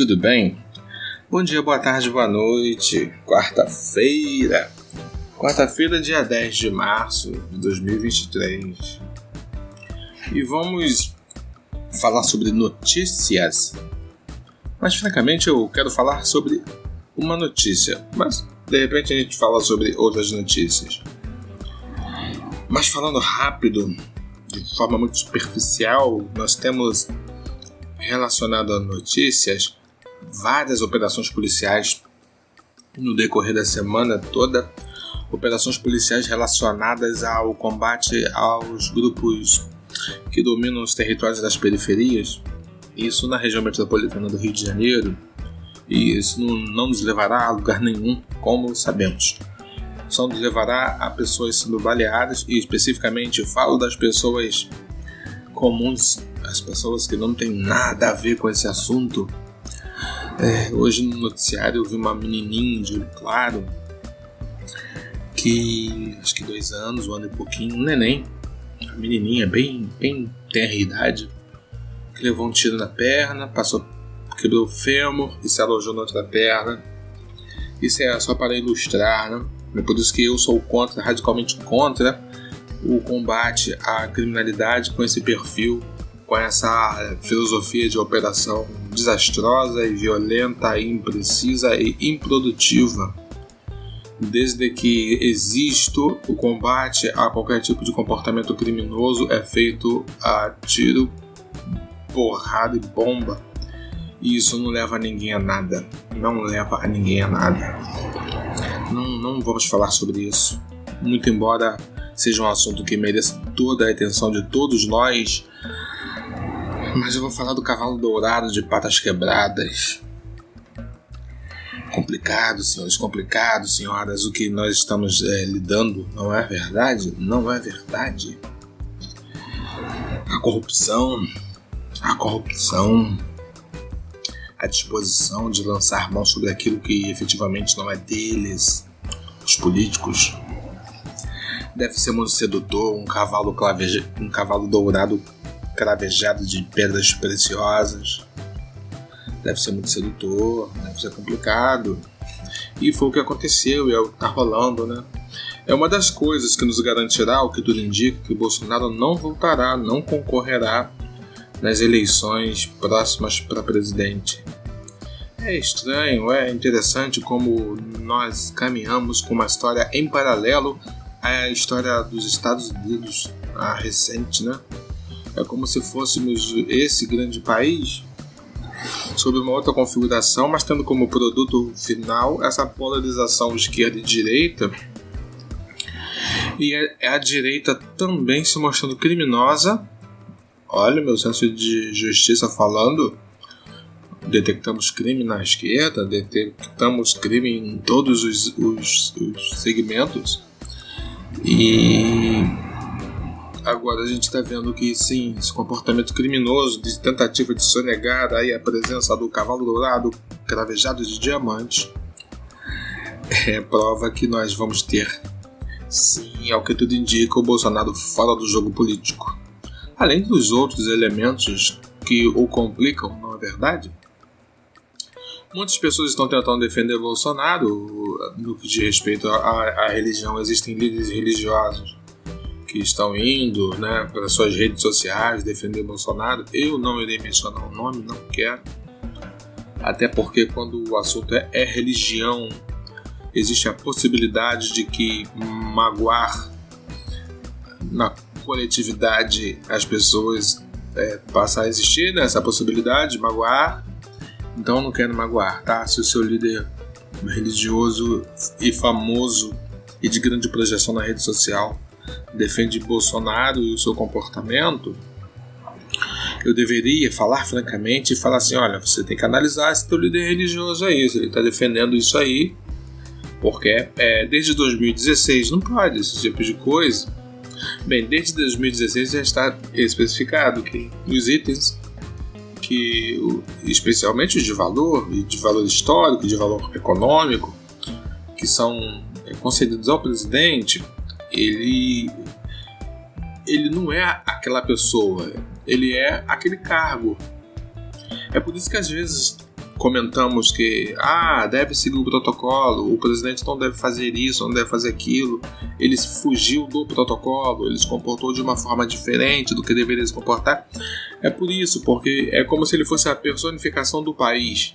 tudo bem? Bom dia, boa tarde, boa noite. Quarta-feira. Quarta-feira, dia 10 de março de 2023. E vamos falar sobre notícias. Mas francamente eu quero falar sobre uma notícia, mas de repente a gente fala sobre outras notícias. Mas falando rápido, de forma muito superficial, nós temos relacionado a notícias várias operações policiais no decorrer da semana toda, operações policiais relacionadas ao combate aos grupos que dominam os territórios das periferias, isso na região metropolitana do Rio de Janeiro, e isso não, nos levará a lugar nenhum, como sabemos. Só nos levará a pessoas sendo baleadas, e especificamente falo das pessoas comuns, as pessoas que não têm nada a ver com esse assunto, é, hoje no noticiário eu vi uma menininha de olho claro que acho que dois anos, um ano e pouquinho, um neném, a menininha bem, bem tenra idade, que levou um tiro na perna, passou, quebrou o fêmur e se alojou na outra perna. Isso é só para ilustrar, né? É por isso que eu sou contra, radicalmente contra o combate à criminalidade com esse perfil com essa filosofia de operação desastrosa e violenta, e imprecisa e improdutiva. Desde que existo, o combate a qualquer tipo de comportamento criminoso é feito a tiro, porrada e bomba. E isso não leva ninguém a nada. Não leva a ninguém a nada. Não, não vamos falar sobre isso. Muito embora seja um assunto que mereça toda a atenção de todos nós, mas eu vou falar do cavalo dourado de patas quebradas. Complicado, senhores, complicado, senhoras, o que nós estamos é, lidando não é verdade? Não é verdade. A corrupção, a corrupção, a disposição de lançar mão sobre aquilo que efetivamente não é deles, os políticos. Deve ser muito sedutor um cavalo, um cavalo dourado cravejado de pedras preciosas. Deve ser muito sedutor, deve ser complicado. E foi o que aconteceu e é o que está rolando, né? É uma das coisas que nos garantirá, o que tudo indica, que o Bolsonaro não voltará, não concorrerá nas eleições próximas para presidente. É estranho, é interessante como nós caminhamos com uma história em paralelo à história dos Estados Unidos, a recente, né? É como se fôssemos esse grande país sob uma outra configuração, mas tendo como produto final essa polarização esquerda e direita. E é, é a direita também se mostrando criminosa. Olha, meu senso de justiça falando. Detectamos crime na esquerda, detectamos crime em todos os, os, os segmentos. E Agora a gente está vendo que sim, esse comportamento criminoso de tentativa de sonegar aí a presença do cavalo dourado cravejado de diamante é prova que nós vamos ter, sim, ao que tudo indica, o Bolsonaro fora do jogo político. Além dos outros elementos que o complicam, não é verdade? Muitas pessoas estão tentando defender Bolsonaro no que diz respeito à, à religião. Existem líderes religiosos que estão indo né, para suas redes sociais defender Bolsonaro. Eu não irei mencionar o nome, não quero. Até porque quando o assunto é, é religião, existe a possibilidade de que magoar na coletividade as pessoas é, passar a existir né, essa possibilidade de magoar. Então não quero magoar, tá? Se o seu líder religioso e famoso e de grande projeção na rede social defende Bolsonaro e o seu comportamento, eu deveria falar francamente e falar assim: olha, você tem que analisar esse teu líder religioso aí, se ele está defendendo isso aí, porque é, desde 2016 não pode esse tipo de coisa. Bem, desde 2016 já está especificado que os itens que, especialmente os de valor, e de valor histórico, de valor econômico, que são é, concedidos ao presidente, ele ele não é aquela pessoa, ele é aquele cargo. É por isso que às vezes comentamos que ah, deve seguir o protocolo, o presidente não deve fazer isso, não deve fazer aquilo, ele fugiu do protocolo, ele se comportou de uma forma diferente do que deveria se comportar. É por isso, porque é como se ele fosse a personificação do país,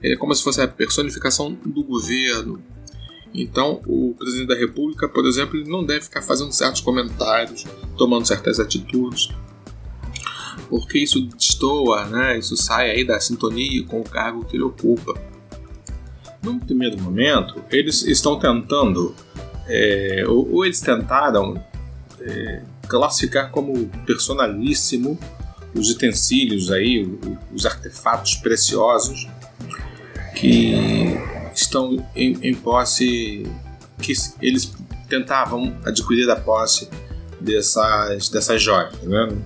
é como se fosse a personificação do governo. Então, o presidente da República, por exemplo, ele não deve ficar fazendo certos comentários, tomando certas atitudes porque isso destoa, né? isso sai aí da sintonia com o cargo que ele ocupa. Num primeiro momento, eles estão tentando, é, ou, ou, eles tentaram é, classificar como personalíssimo os utensílios aí, os artefatos preciosos que estão em, em posse, que eles tentavam adquirir a posse dessas, dessas joias, né?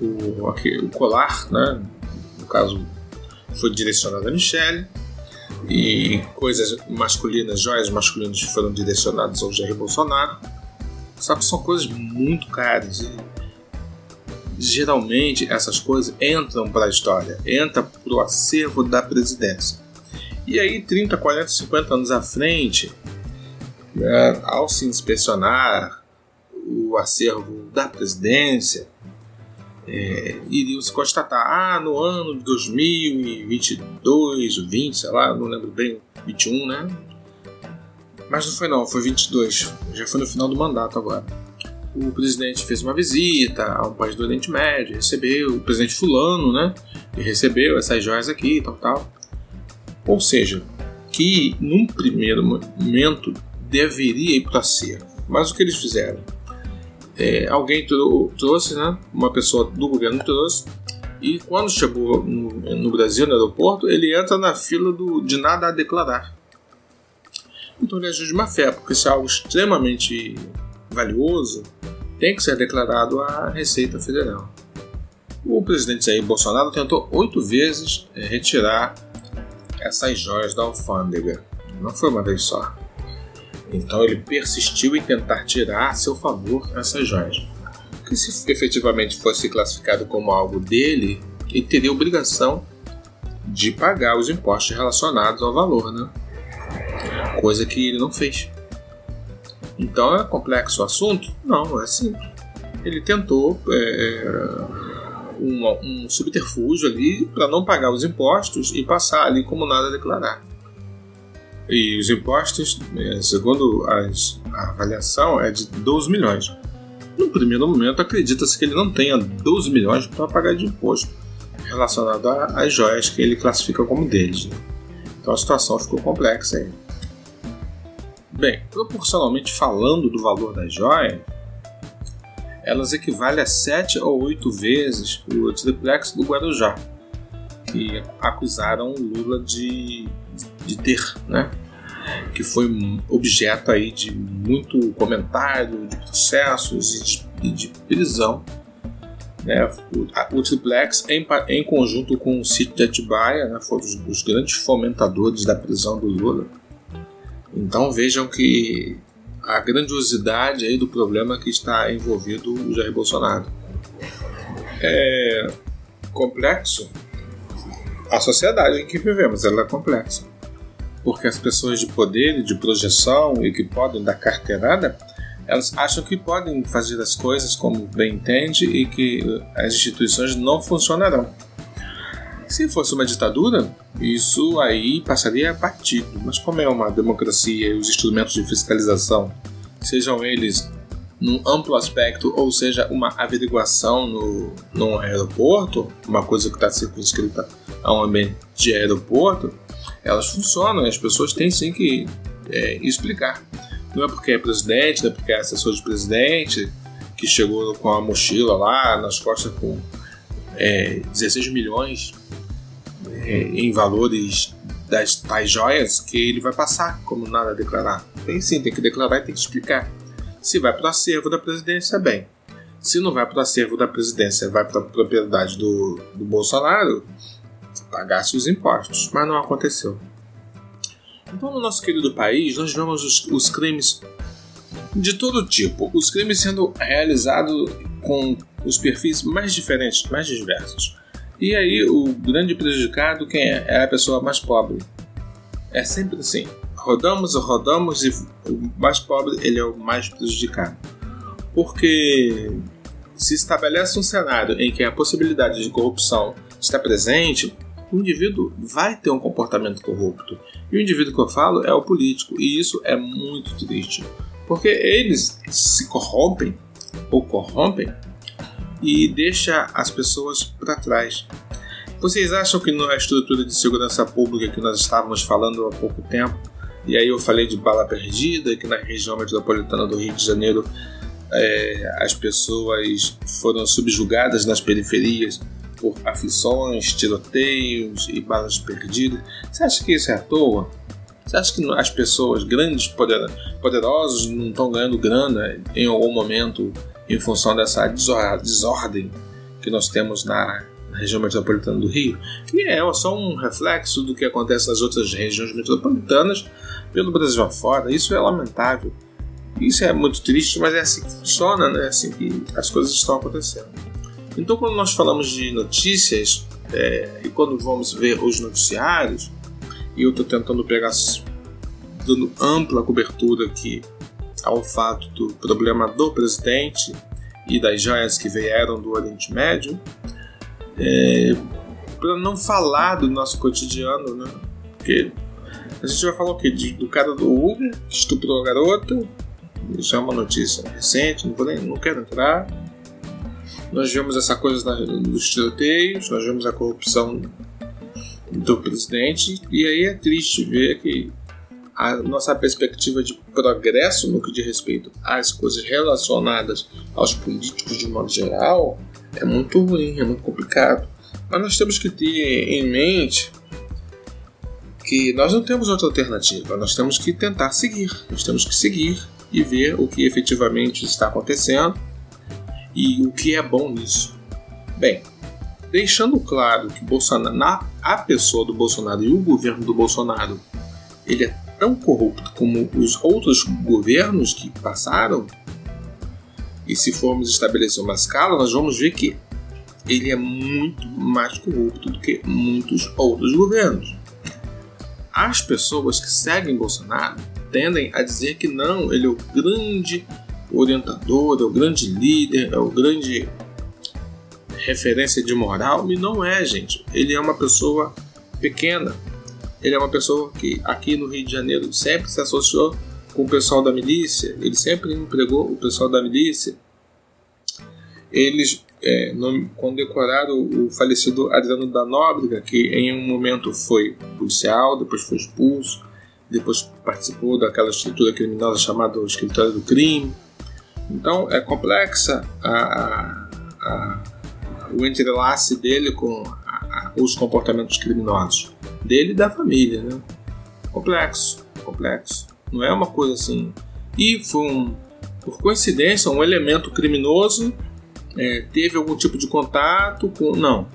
o, o colar, né? no caso foi direcionado a Michelle, e coisas masculinas, joias masculinas foram direcionadas ao Jair Bolsonaro. Só que são coisas muito caras e geralmente essas coisas entram para a história, entra para o acervo da presidência. E aí, 30, 40, 50 anos à frente, né, ao se inspecionar o acervo da presidência, é, iriam se constatar, ah, no ano de 2022, 20, sei lá, não lembro bem, 21, né? Mas não foi não, foi 22, já foi no final do mandato agora. O presidente fez uma visita a um país do Oriente Médio, recebeu o presidente fulano, né? E recebeu essas joias aqui e tal, tal. Ou seja, que num primeiro momento deveria ir para ser. Mas o que eles fizeram? é, alguém trouxe, né? Uma pessoa do governo trouxe. E quando chegou no, no, Brasil, no aeroporto, ele entra na fila do, de nada a declarar. Então ele agiu de má fé, porque se é algo extremamente valioso, tem que ser declarado à Receita Federal. O presidente Jair Bolsonaro tentou oito vezes é, retirar essas joias da alfândega. Não foi uma vez só. Então ele persistiu em tentar tirar a seu favor essas joias. Que se efetivamente fosse classificado como algo dele, ele teria obrigação de pagar os impostos relacionados ao valor, né? Coisa que ele não fez. Então é complexo o assunto? Não, é simples. Ele tentou é, um, subterfúgio ali para não pagar os impostos e passar ali como nada a declarar. E os impostos, é, segundo as, a avaliação, é de 12 milhões. No primeiro momento, acredita-se que ele não tenha 12 milhões para pagar de imposto relacionado às joias que ele classifica como deles. Né? Então a situação ficou complexa aí. Bem, proporcionalmente falando do valor das joias, elas equivalem a 7 ou 8 vezes o triplex do Guarujá, que acusaram Lula de de ter, né? Que foi objeto aí de muito comentário, de processos e de, de prisão. Né? O, a, o Triplex, em, em, conjunto com o sítio de Atibaia, né, foram os, os grandes fomentadores da prisão do Lula. Então vejam que a grandiosidade aí do problema que está envolvido o Jair Bolsonaro. É complexo. A sociedade em que vivemos ela é complexa porque as pessoas de poder e de projeção e que podem dar carteirada, elas acham que podem fazer as coisas como bem entende e que as instituições não funcionarão. Se fosse uma ditadura, isso aí passaria batido, mas como é uma democracia e os instrumentos de fiscalização, sejam eles num amplo aspecto, ou seja, uma averiguação no, no aeroporto, uma coisa que está circunscrita a um ambiente de aeroporto, elas funcionam e as pessoas têm sim que é, explicar. Não é porque é presidente, não é porque é assessor de presidente que chegou com a mochila lá nas costas com é, 16 milhões é, em valores das tais joias que ele vai passar como nada a declarar. Tem sim, tem que declarar e tem que explicar. Se vai para o acervo da presidência, bem. Se não vai para o acervo da presidência, vai para a propriedade do, do Bolsonaro, pagasse os impostos, mas não aconteceu. Então, no nosso querido país, nós vemos os, os crimes de todo tipo, os crimes sendo realizados com os perfis mais diferentes, mais diversos. E aí o grande prejudicado quem é? É a pessoa mais pobre. É sempre assim. Rodamos, rodamos e o mais pobre ele é o mais prejudicado. Porque se estabelece um cenário em que a possibilidade de corrupção está presente, o indivíduo vai ter um comportamento corrupto. E o indivíduo que eu falo é o político, e isso é muito triste, porque eles se corrompem ou corrompem e deixa as pessoas para trás. Vocês acham que na estrutura de segurança pública que nós estávamos falando há pouco tempo, e aí eu falei de bala perdida, que na região metropolitana do Rio de Janeiro é, as pessoas foram subjugadas nas periferias por aflições, tiroteios e balas perdidas. Você acha que isso é à toa? Você acha que as pessoas grandes, poderosos, não estão ganhando grana em algum momento em função dessa desordem que nós temos na região metropolitana do Rio? Que é só um reflexo do que acontece nas outras regiões metropolitanas pelo Brasil afora. Isso é lamentável. Isso é muito triste, mas é assim que funciona, né? É assim que as coisas estão acontecendo. Então, quando nós falamos de notícias é, e quando vamos ver os noticiários, e eu estou tentando pegar, dando ampla cobertura aqui ao fato do problema do presidente e das joias que vieram do Oriente Médio, é, para não falar do nosso cotidiano, né? Porque a gente vai falar o quê? Do cara do Uber que estuprou a garota, isso é uma notícia recente, não, nem, não quero entrar nós vemos essa coisa dos tiroteios, nós vemos a corrupção do presidente, e aí é triste ver que a nossa perspectiva de progresso no que diz respeito às coisas relacionadas aos políticos de modo geral é muito ruim, é muito complicado. Mas nós temos que ter em mente que nós não temos outra alternativa, nós temos que tentar seguir, nós temos que seguir e ver o que efetivamente está acontecendo e o que é bom nisso? Bem, deixando claro que Bolsonaro, na, a pessoa do Bolsonaro e o governo do Bolsonaro, ele é tão corrupto como os outros governos que passaram, e se formos estabelecer uma escala, nós vamos ver que ele é muito mais corrupto do que muitos outros governos. As pessoas que seguem Bolsonaro tendem a dizer que não, ele é o grande orientador, é o grande líder, é o grande referência de moral, e não é, gente. Ele é uma pessoa pequena. Ele é uma pessoa que aqui no Rio de Janeiro sempre se associou com o pessoal da milícia, ele sempre empregou o pessoal da milícia. Eles é, condecoraram o falecido Adriano da Nóbrega, que em um momento foi policial, depois foi expulso, depois participou daquela estrutura criminosa chamada Escritório do Crime. Então é complexa a, a, a, o entrelace dele com os comportamentos criminosos dele e da família, né? Complexo, complexo. Não é uma coisa assim. E foi um, por coincidência, um elemento criminoso é, teve algum tipo de contato com. Não.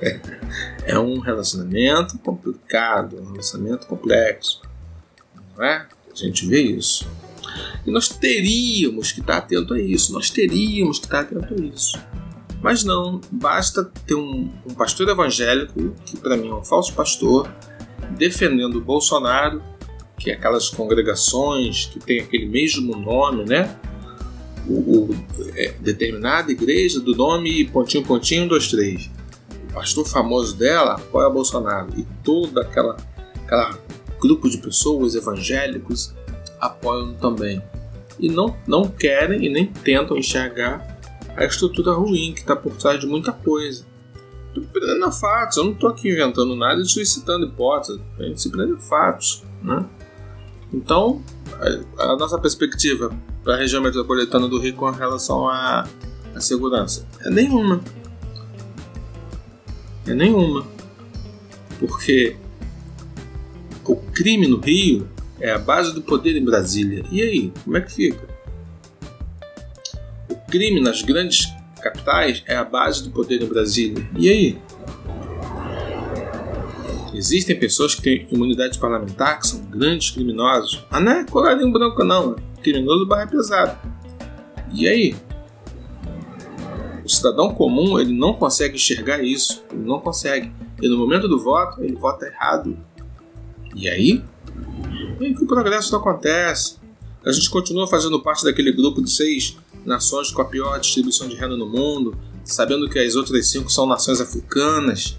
é um relacionamento complicado, um relacionamento complexo. Não é? A gente vê isso. E nós teríamos que estar atento a isso, nós teríamos que estar atento a isso. Mas não, basta ter um, um pastor evangélico, que para mim é um falso pastor, defendendo o Bolsonaro, que é aquelas congregações que tem aquele mesmo nome, né? O, o é, determinada igreja do nome pontinho, pontinho, dois, três. O pastor famoso dela apoia Bolsonaro e todo aquela, aquela grupo de pessoas evangélicos apoiam também. E não, não querem e nem tentam enxergar a estrutura ruim que está por trás de muita coisa. Estou prendendo a fatos, eu não estou aqui inventando nada e solicitando hipóteses, a gente se prende a fatos. Né? Então, a, a nossa perspectiva para a região metropolitana do Rio com relação à, à segurança é nenhuma. É nenhuma. Porque o crime no Rio é a base do poder em Brasília. E aí, como é que fica? O crime nas grandes capitais é a base do poder em Brasília. E aí? Existem pessoas que têm imunidade parlamentar, que são grandes criminosos. Mas não é colarinho branco, não. Criminoso barra pesado. E aí? cidadão comum ele não consegue enxergar isso, ele não consegue. E no momento do voto, ele vota errado. E aí? E aí que o progresso não acontece. A gente continua fazendo parte daquele grupo de seis nações com a pior distribuição de renda no mundo, sabendo que as outras cinco são nações africanas,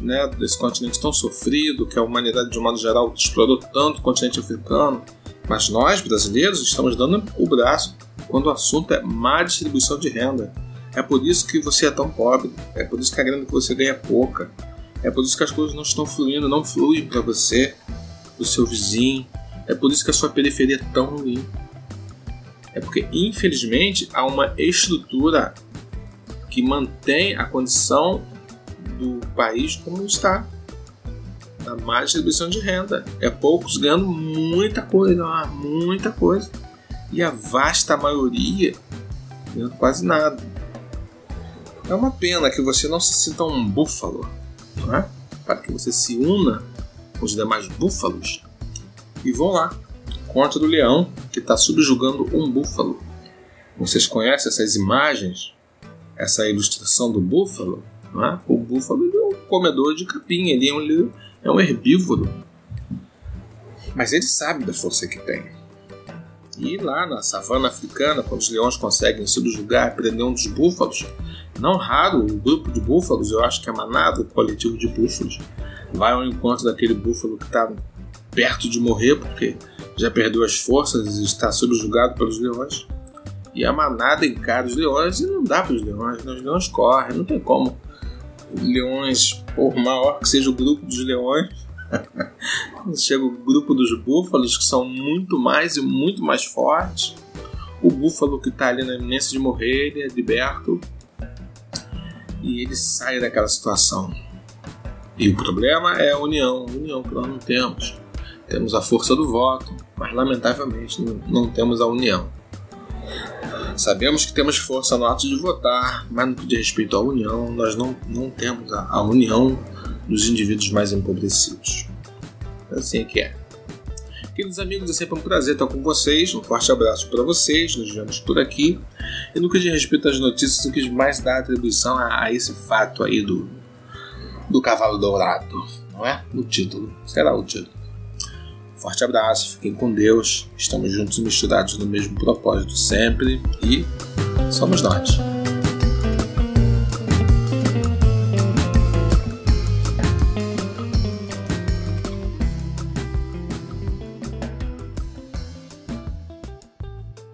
né, desse continente tão sofrido, que a humanidade de um modo geral explorou tanto o continente africano. Mas nós, brasileiros, estamos dando o braço quando o assunto é má distribuição de renda. É por isso que você é tão pobre, é por isso que a grana que você ganha é pouca, é por isso que as coisas não estão fluindo, não fluem para você, para o seu vizinho, é por isso que a sua periferia é tão ruim. É porque, infelizmente, há uma estrutura que mantém a condição do país como está. A má distribuição de renda. É poucos ganhando muita coisa, muita coisa. E a vasta maioria ganhando quase nada. É uma pena que você não se sinta um búfalo, não é? para que você se una com os demais búfalos e vão lá contra o leão que está subjugando um búfalo. Vocês conhecem essas imagens, essa ilustração do búfalo? É? O búfalo é um comedor de capim, ele é um, é um herbívoro. Mas ele sabe da força que tem. E lá na savana africana, quando os leões conseguem subjugar e prender um dos búfalos, não raro o grupo de búfalos, eu acho que é manada, o coletivo de búfalos, vai ao encontro daquele búfalo que está perto de morrer porque já perdeu as forças e está subjugado pelos leões. E a manada encara os leões e não dá para os leões, né? os leões correm, não tem como. Leões, por maior que seja o grupo dos leões, chega o grupo dos búfalos, que são muito mais e muito mais fortes. O búfalo que está ali na iminência de morrer, ele é liberto e ele sai daquela situação. E o problema é a união, a união que nós não temos. Temos a força do voto, mas lamentavelmente não temos a união. Sabemos que temos força no ato de votar, mas no que diz respeito à união, nós não, não temos a, a união dos indivíduos mais empobrecidos. Assim é que é. Queridos amigos, é sempre um prazer estar com vocês. Um forte abraço para vocês. Nos vemos por aqui. E no que diz respeito às notícias, o que mais dá atribuição a, a esse fato aí do, do cavalo dourado, não é? No título. Será o título. Forte abraço, fiquem com Deus. Estamos juntos e misturados no mesmo propósito sempre e somos nós.